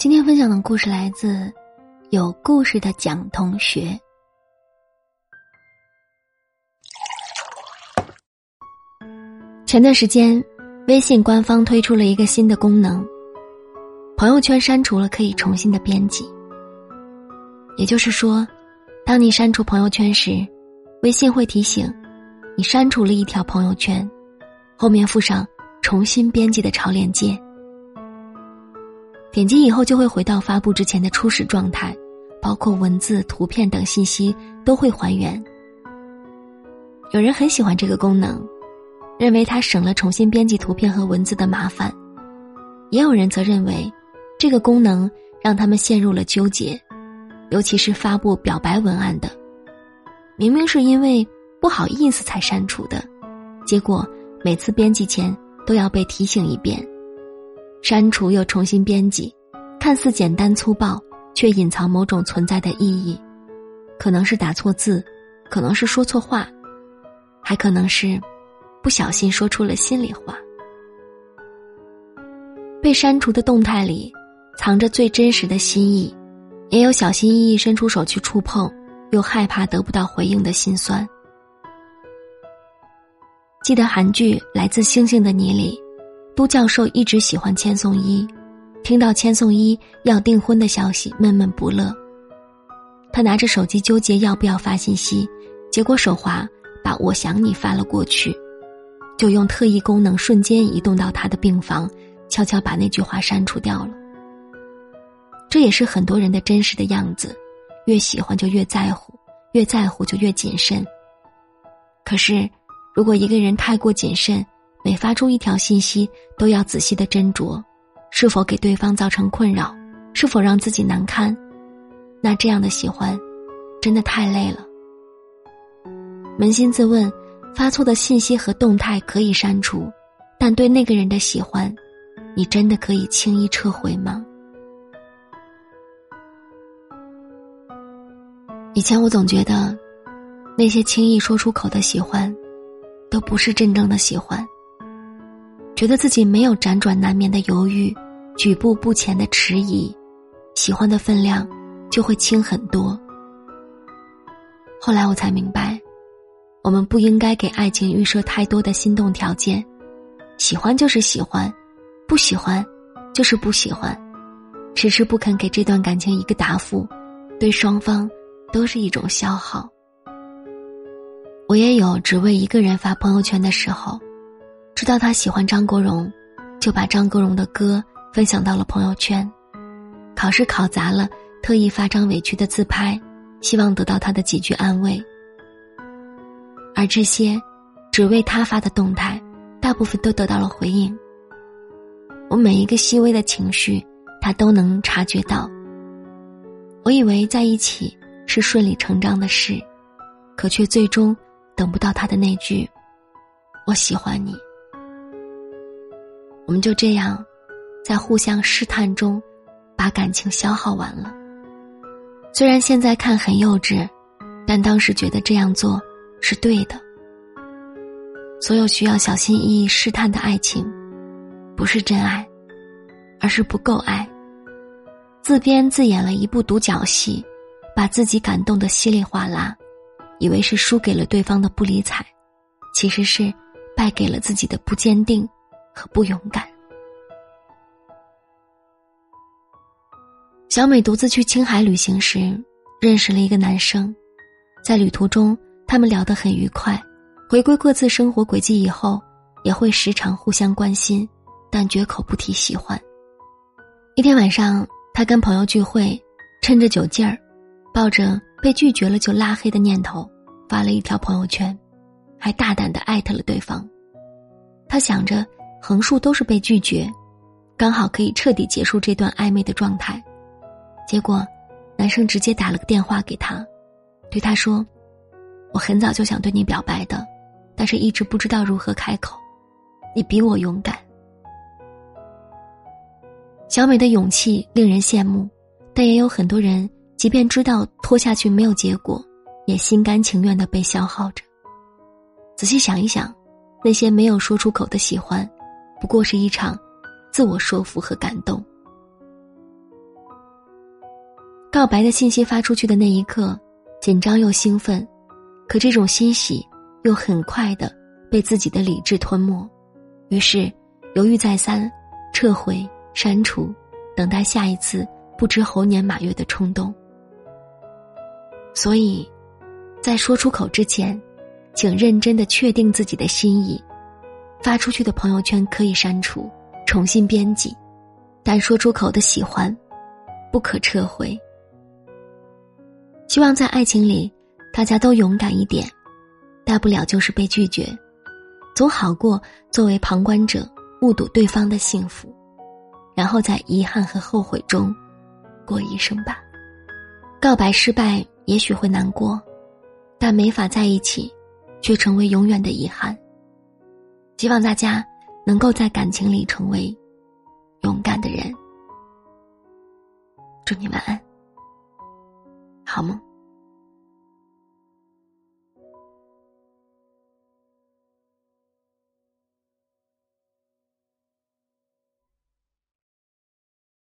今天分享的故事来自有故事的蒋同学。前段时间，微信官方推出了一个新的功能：朋友圈删除了可以重新的编辑。也就是说，当你删除朋友圈时，微信会提醒你删除了一条朋友圈，后面附上重新编辑的超链接。点击以后就会回到发布之前的初始状态，包括文字、图片等信息都会还原。有人很喜欢这个功能，认为它省了重新编辑图片和文字的麻烦；也有人则认为，这个功能让他们陷入了纠结，尤其是发布表白文案的，明明是因为不好意思才删除的，结果每次编辑前都要被提醒一遍。删除又重新编辑，看似简单粗暴，却隐藏某种存在的意义。可能是打错字，可能是说错话，还可能是不小心说出了心里话。被删除的动态里，藏着最真实的心意，也有小心翼翼伸出手去触碰，又害怕得不到回应的心酸。记得韩剧《来自星星的你》里。都教授一直喜欢千颂伊，听到千颂伊要订婚的消息，闷闷不乐。他拿着手机纠结要不要发信息，结果手滑把“我想你”发了过去，就用特异功能瞬间移动到他的病房，悄悄把那句话删除掉了。这也是很多人的真实的样子：越喜欢就越在乎，越在乎就越谨慎。可是，如果一个人太过谨慎，每发出一条信息，都要仔细的斟酌，是否给对方造成困扰，是否让自己难堪，那这样的喜欢，真的太累了。扪心自问，发错的信息和动态可以删除，但对那个人的喜欢，你真的可以轻易撤回吗？以前我总觉得，那些轻易说出口的喜欢，都不是真正的喜欢。觉得自己没有辗转难眠的犹豫，举步不前的迟疑，喜欢的分量就会轻很多。后来我才明白，我们不应该给爱情预设太多的心动条件，喜欢就是喜欢，不喜欢就是不喜欢，迟迟不肯给这段感情一个答复，对双方都是一种消耗。我也有只为一个人发朋友圈的时候。知道他喜欢张国荣，就把张国荣的歌分享到了朋友圈。考试考砸了，特意发张委屈的自拍，希望得到他的几句安慰。而这些，只为他发的动态，大部分都得到了回应。我每一个细微的情绪，他都能察觉到。我以为在一起是顺理成章的事，可却最终等不到他的那句“我喜欢你”。我们就这样，在互相试探中，把感情消耗完了。虽然现在看很幼稚，但当时觉得这样做是对的。所有需要小心翼翼试探的爱情，不是真爱，而是不够爱。自编自演了一部独角戏，把自己感动的稀里哗啦，以为是输给了对方的不理睬，其实是败给了自己的不坚定。和不勇敢。小美独自去青海旅行时，认识了一个男生，在旅途中，他们聊得很愉快。回归各自生活轨迹以后，也会时常互相关心，但绝口不提喜欢。一天晚上，他跟朋友聚会，趁着酒劲儿，抱着被拒绝了就拉黑的念头，发了一条朋友圈，还大胆的艾特了对方。他想着。横竖都是被拒绝，刚好可以彻底结束这段暧昧的状态，结果，男生直接打了个电话给她，对她说：“我很早就想对你表白的，但是一直不知道如何开口。你比我勇敢。”小美的勇气令人羡慕，但也有很多人，即便知道拖下去没有结果，也心甘情愿的被消耗着。仔细想一想，那些没有说出口的喜欢，不过是一场自我说服和感动。告白的信息发出去的那一刻，紧张又兴奋，可这种欣喜又很快的被自己的理智吞没，于是犹豫再三，撤回、删除，等待下一次不知猴年马月的冲动。所以，在说出口之前，请认真的确定自己的心意。发出去的朋友圈可以删除，重新编辑，但说出口的喜欢，不可撤回。希望在爱情里，大家都勇敢一点，大不了就是被拒绝，总好过作为旁观者目睹对方的幸福，然后在遗憾和后悔中过一生吧。告白失败也许会难过，但没法在一起，却成为永远的遗憾。希望大家能够在感情里成为勇敢的人。祝你晚安。好梦？